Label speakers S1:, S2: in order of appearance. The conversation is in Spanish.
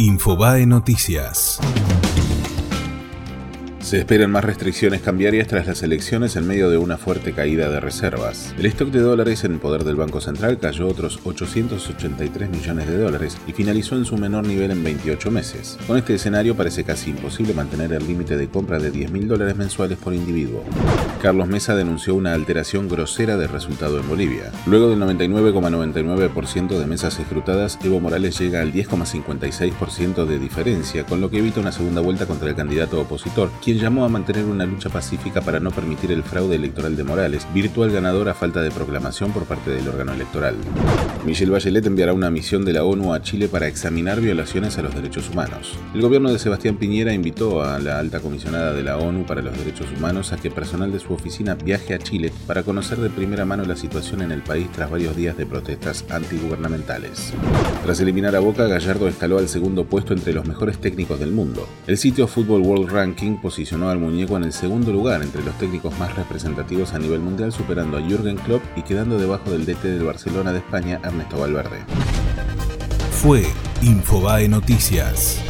S1: Infobae Noticias.
S2: Se esperan más restricciones cambiarias tras las elecciones en medio de una fuerte caída de reservas. El stock de dólares en poder del Banco Central cayó otros 883 millones de dólares y finalizó en su menor nivel en 28 meses. Con este escenario parece casi imposible mantener el límite de compra de 10 mil dólares mensuales por individuo. Carlos Mesa denunció una alteración grosera del resultado en Bolivia. Luego del 99,99% de mesas escrutadas, Evo Morales llega al 10,56% de diferencia, con lo que evita una segunda vuelta contra el candidato opositor, quien llamó a mantener una lucha pacífica para no permitir el fraude electoral de Morales, virtual ganador a falta de proclamación por parte del órgano electoral. Michelle Bachelet enviará una misión de la ONU a Chile para examinar violaciones a los derechos humanos. El gobierno de Sebastián Piñera invitó a la alta comisionada de la ONU para los Derechos Humanos a que personal de su oficina viaje a Chile para conocer de primera mano la situación en el país tras varios días de protestas antigubernamentales. Tras eliminar a Boca, Gallardo escaló al segundo puesto entre los mejores técnicos del mundo. El sitio Football World Ranking posicionó posicionó al muñeco en el segundo lugar entre los técnicos más representativos a nivel mundial, superando a Jürgen Klopp y quedando debajo del DT del Barcelona de España, Ernesto Valverde.
S1: Fue Infobae Noticias.